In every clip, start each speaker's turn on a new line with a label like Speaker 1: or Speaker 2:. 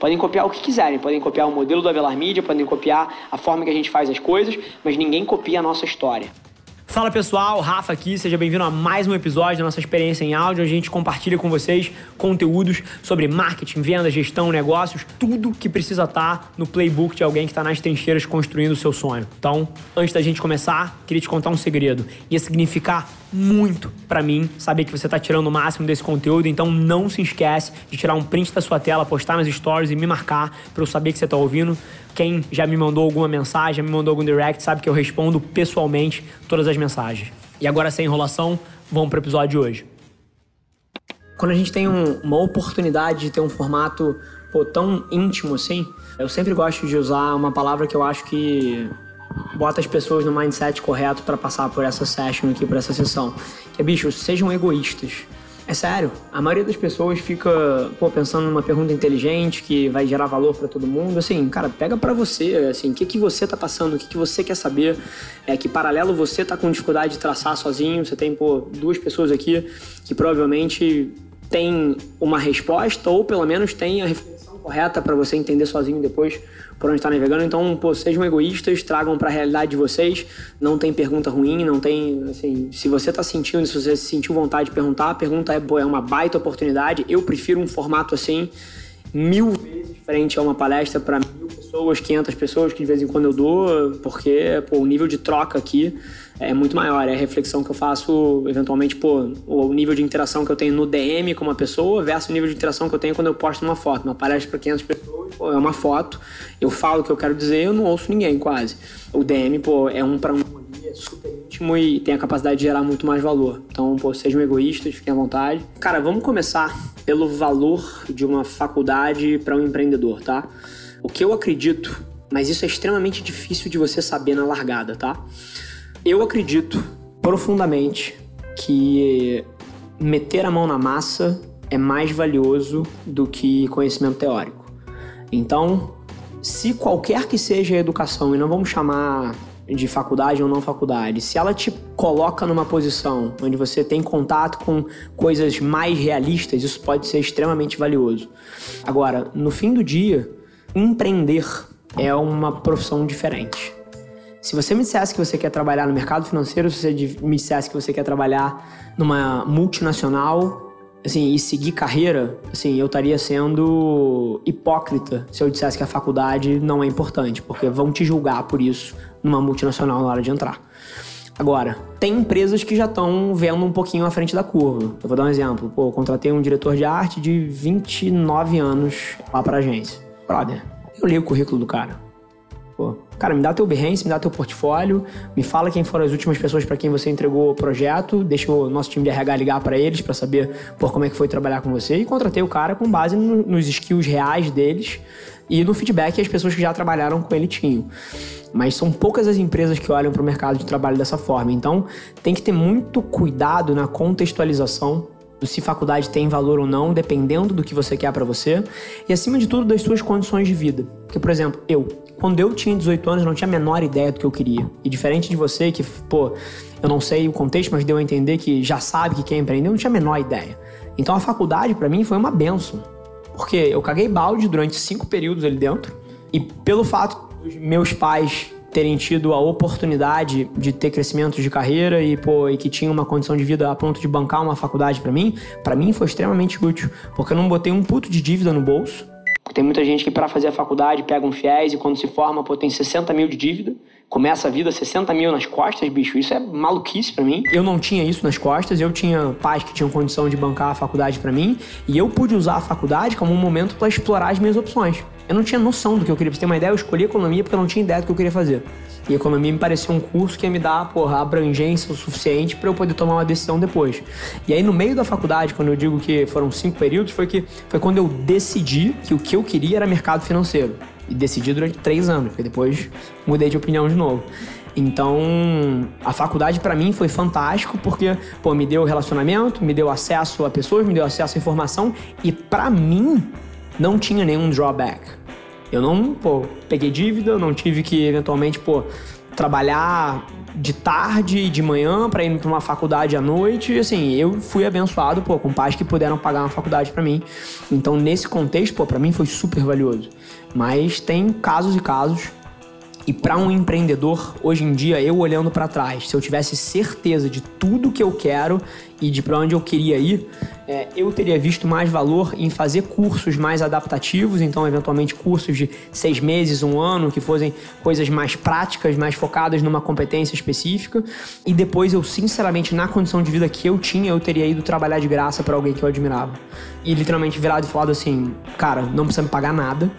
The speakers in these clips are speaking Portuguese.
Speaker 1: Podem copiar o que quiserem, podem copiar o modelo do Avelar Media, podem copiar a forma que a gente faz as coisas, mas ninguém copia a nossa história.
Speaker 2: Fala pessoal, Rafa aqui, seja bem-vindo a mais um episódio da nossa experiência em áudio. A gente compartilha com vocês conteúdos sobre marketing, venda, gestão, negócios, tudo que precisa estar no playbook de alguém que está nas trincheiras construindo o seu sonho. Então, antes da gente começar, queria te contar um segredo. Ia significar muito para mim saber que você está tirando o máximo desse conteúdo, então não se esquece de tirar um print da sua tela, postar nas stories e me marcar para eu saber que você está ouvindo. Quem já me mandou alguma mensagem, já me mandou algum direct, sabe que eu respondo pessoalmente todas as mensagens. E agora, sem enrolação, vamos para o episódio de hoje. Quando a gente tem um, uma oportunidade de ter um formato pô, tão íntimo assim, eu sempre gosto de usar uma palavra que eu acho que bota as pessoas no mindset correto para passar por essa session aqui, por essa sessão. Que é, bicho, sejam egoístas. É sério, a maioria das pessoas fica, pô, pensando numa pergunta inteligente que vai gerar valor para todo mundo. Assim, cara, pega para você, assim, o que que você tá passando, o que que você quer saber, é que paralelo você tá com dificuldade de traçar sozinho. Você tem, pô, duas pessoas aqui que provavelmente tem uma resposta ou pelo menos tem a reflexão correta para você entender sozinho depois por onde está navegando. Então, pô, sejam egoístas, tragam para a realidade de vocês. Não tem pergunta ruim, não tem, assim, se você está sentindo, se você sentiu vontade de perguntar, a pergunta é, pô, é uma baita oportunidade. Eu prefiro um formato assim mil vezes frente a uma palestra para mil pessoas, 500 pessoas que de vez em quando eu dou, porque pô, o nível de troca aqui é muito maior. É a reflexão que eu faço, eventualmente, pô, o nível de interação que eu tenho no DM com uma pessoa versus o nível de interação que eu tenho quando eu posto uma foto. Uma palestra para 500 pessoas, pô, é uma foto, eu falo o que eu quero dizer, eu não ouço ninguém quase. O DM, pô, é um para um é super íntimo e tem a capacidade de gerar muito mais valor. Então, pô, sejam egoístas, fiquem à vontade. Cara, vamos começar pelo valor de uma faculdade para um empreendedor, tá? O que eu acredito, mas isso é extremamente difícil de você saber na largada, tá? Eu acredito profundamente que meter a mão na massa é mais valioso do que conhecimento teórico. Então, se qualquer que seja a educação, e não vamos chamar de faculdade ou não faculdade, se ela te coloca numa posição onde você tem contato com coisas mais realistas, isso pode ser extremamente valioso. Agora, no fim do dia, empreender é uma profissão diferente. Se você me dissesse que você quer trabalhar no mercado financeiro, se você me dissesse que você quer trabalhar numa multinacional, assim, e seguir carreira, assim, eu estaria sendo hipócrita se eu dissesse que a faculdade não é importante, porque vão te julgar por isso numa multinacional na hora de entrar. Agora, tem empresas que já estão vendo um pouquinho à frente da curva. Eu vou dar um exemplo. Pô, eu contratei um diretor de arte de 29 anos lá pra agência. Brother, eu li o currículo do cara. Pô, cara, me dá teu Behance, me dá teu portfólio, me fala quem foram as últimas pessoas para quem você entregou o projeto, deixa o nosso time de RH ligar para eles para saber por como é que foi trabalhar com você e contratei o cara com base no, nos skills reais deles e no feedback que as pessoas que já trabalharam com ele tinham. Mas são poucas as empresas que olham para o mercado de trabalho dessa forma. Então, tem que ter muito cuidado na contextualização se faculdade tem valor ou não, dependendo do que você quer para você e acima de tudo das suas condições de vida. Porque, por exemplo, eu, quando eu tinha 18 anos, não tinha a menor ideia do que eu queria. E diferente de você, que, pô, eu não sei o contexto, mas deu a entender que já sabe que quer empreender, eu não tinha a menor ideia. Então a faculdade para mim foi uma benção. Porque eu caguei balde durante cinco períodos ali dentro. E pelo fato dos meus pais terem tido a oportunidade de ter crescimento de carreira e, pô, e que tinha uma condição de vida a ponto de bancar uma faculdade para mim, para mim foi extremamente útil, porque eu não botei um puto de dívida no bolso. Tem muita gente que para fazer a faculdade pega um FIES e quando se forma, pô, tem 60 mil de dívida começa a vida 60 mil nas costas, bicho, isso é maluquice para mim. Eu não tinha isso nas costas, eu tinha pais que tinham condição de bancar a faculdade para mim, e eu pude usar a faculdade como um momento para explorar as minhas opções. Eu não tinha noção do que eu queria. Pra você ter uma ideia, eu escolhi economia porque eu não tinha ideia do que eu queria fazer. E economia me parecia um curso que ia me dar, porra, abrangência o suficiente para eu poder tomar uma decisão depois. E aí, no meio da faculdade, quando eu digo que foram cinco períodos, foi que foi quando eu decidi que o que eu queria era mercado financeiro. E decidi durante três anos, porque depois mudei de opinião de novo. Então, a faculdade para mim foi fantástico porque, pô, me deu relacionamento, me deu acesso a pessoas, me deu acesso a informação e para mim não tinha nenhum drawback. Eu não, pô, peguei dívida, não tive que eventualmente, pô, trabalhar de tarde e de manhã para ir para uma faculdade à noite. E, assim, eu fui abençoado, pô, com pais que puderam pagar uma faculdade para mim. Então, nesse contexto, pô, para mim foi super valioso. Mas tem casos e casos e para um empreendedor, hoje em dia, eu olhando para trás, se eu tivesse certeza de tudo que eu quero e de para onde eu queria ir, é, eu teria visto mais valor em fazer cursos mais adaptativos, então, eventualmente, cursos de seis meses, um ano, que fossem coisas mais práticas, mais focadas numa competência específica. E depois, eu, sinceramente, na condição de vida que eu tinha, eu teria ido trabalhar de graça para alguém que eu admirava. E literalmente virado e falado assim: cara, não precisa me pagar nada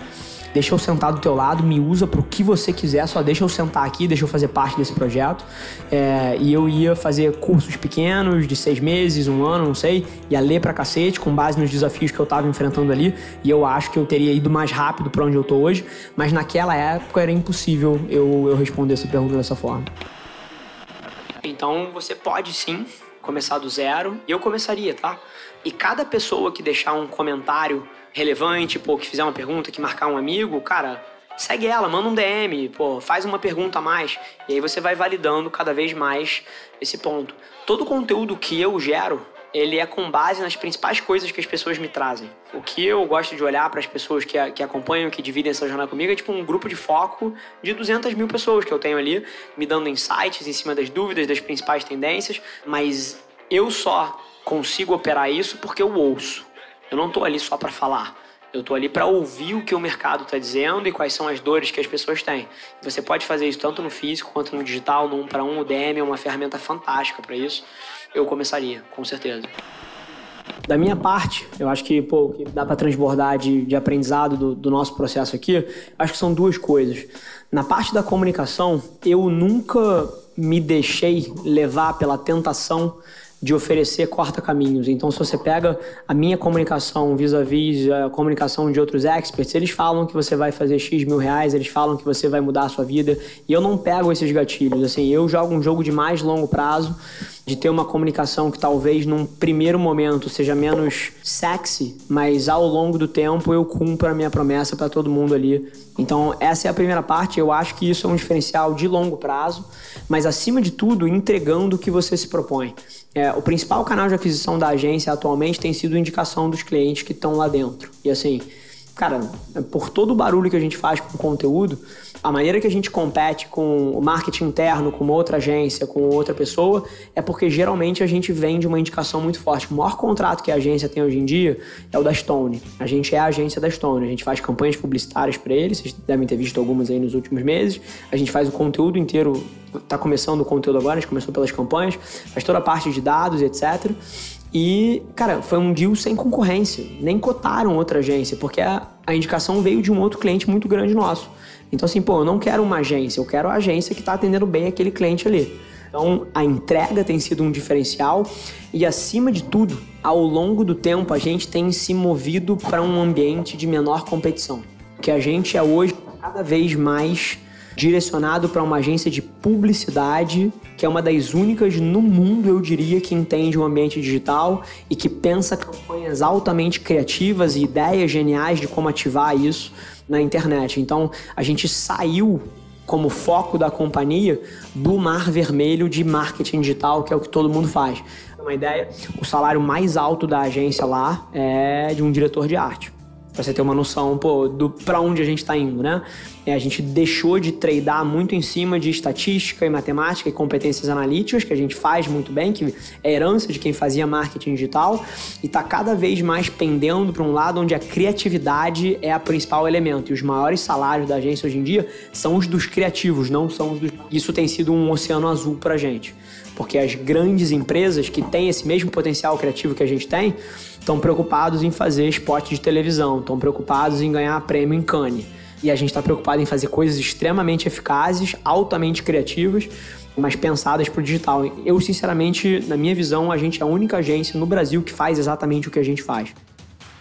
Speaker 2: deixa eu sentar do teu lado, me usa pro que você quiser, só deixa eu sentar aqui, deixa eu fazer parte desse projeto. É, e eu ia fazer cursos pequenos, de seis meses, um ano, não sei, ia ler pra cacete, com base nos desafios que eu tava enfrentando ali, e eu acho que eu teria ido mais rápido para onde eu tô hoje, mas naquela época era impossível eu, eu responder essa pergunta dessa forma. Então você pode sim começar do zero, e eu começaria, tá? E cada pessoa que deixar um comentário relevante, pô, que fizer uma pergunta, que marcar um amigo, cara, segue ela, manda um DM, pô, faz uma pergunta a mais. E aí você vai validando cada vez mais esse ponto. Todo o conteúdo que eu gero, ele é com base nas principais coisas que as pessoas me trazem. O que eu gosto de olhar para as pessoas que, que acompanham, que dividem essa jornada comigo, é tipo um grupo de foco de 200 mil pessoas que eu tenho ali, me dando insights em cima das dúvidas, das principais tendências, mas eu só consigo operar isso porque eu ouço. Eu não estou ali só para falar. Eu estou ali para ouvir o que o mercado está dizendo e quais são as dores que as pessoas têm. Você pode fazer isso tanto no físico quanto no digital, no um para um. O DM é uma ferramenta fantástica para isso. Eu começaria, com certeza. Da minha parte, eu acho que, pô, que dá para transbordar de, de aprendizado do, do, nosso processo aqui, acho que são duas coisas. Na parte da comunicação, eu nunca me deixei levar pela tentação de oferecer corta-caminhos. Então, se você pega a minha comunicação vis-à-vis -vis a comunicação de outros experts, eles falam que você vai fazer X mil reais, eles falam que você vai mudar a sua vida, e eu não pego esses gatilhos. Assim, eu jogo um jogo de mais longo prazo, de ter uma comunicação que talvez num primeiro momento seja menos sexy, mas ao longo do tempo eu cumpro a minha promessa para todo mundo ali. Então, essa é a primeira parte. Eu acho que isso é um diferencial de longo prazo, mas acima de tudo, entregando o que você se propõe. É, o principal canal de aquisição da agência atualmente tem sido indicação dos clientes que estão lá dentro. E assim, cara, por todo o barulho que a gente faz com o conteúdo, a maneira que a gente compete com o marketing interno, com uma outra agência, com outra pessoa, é porque geralmente a gente vem de uma indicação muito forte. O maior contrato que a agência tem hoje em dia é o da Stone. A gente é a agência da Stone. A gente faz campanhas publicitárias para eles, vocês devem ter visto algumas aí nos últimos meses. A gente faz o conteúdo inteiro, está começando o conteúdo agora, a gente começou pelas campanhas, faz toda a parte de dados, etc. E, cara, foi um deal sem concorrência. Nem cotaram outra agência, porque a, a indicação veio de um outro cliente muito grande nosso. Então, assim, pô, eu não quero uma agência, eu quero a agência que está atendendo bem aquele cliente ali. Então, a entrega tem sido um diferencial e, acima de tudo, ao longo do tempo, a gente tem se movido para um ambiente de menor competição. Que a gente é hoje cada vez mais direcionado para uma agência de publicidade, que é uma das únicas no mundo, eu diria, que entende o ambiente digital e que pensa campanhas altamente criativas e ideias geniais de como ativar isso na internet. Então, a gente saiu como foco da companhia do mar vermelho de marketing digital, que é o que todo mundo faz. Uma ideia, o salário mais alto da agência lá é de um diretor de arte. Pra você ter uma noção, pô, do para onde a gente está indo, né? É, a gente deixou de treinar muito em cima de estatística e matemática e competências analíticas, que a gente faz muito bem, que é herança de quem fazia marketing digital, e está cada vez mais pendendo para um lado onde a criatividade é a principal elemento. E os maiores salários da agência hoje em dia são os dos criativos, não são os dos. Isso tem sido um oceano azul para gente. Porque as grandes empresas que têm esse mesmo potencial criativo que a gente tem estão preocupados em fazer spot de televisão, estão preocupados em ganhar prêmio em Cannes. E a gente está preocupado em fazer coisas extremamente eficazes, altamente criativas, mas pensadas para o digital. Eu, sinceramente, na minha visão, a gente é a única agência no Brasil que faz exatamente o que a gente faz.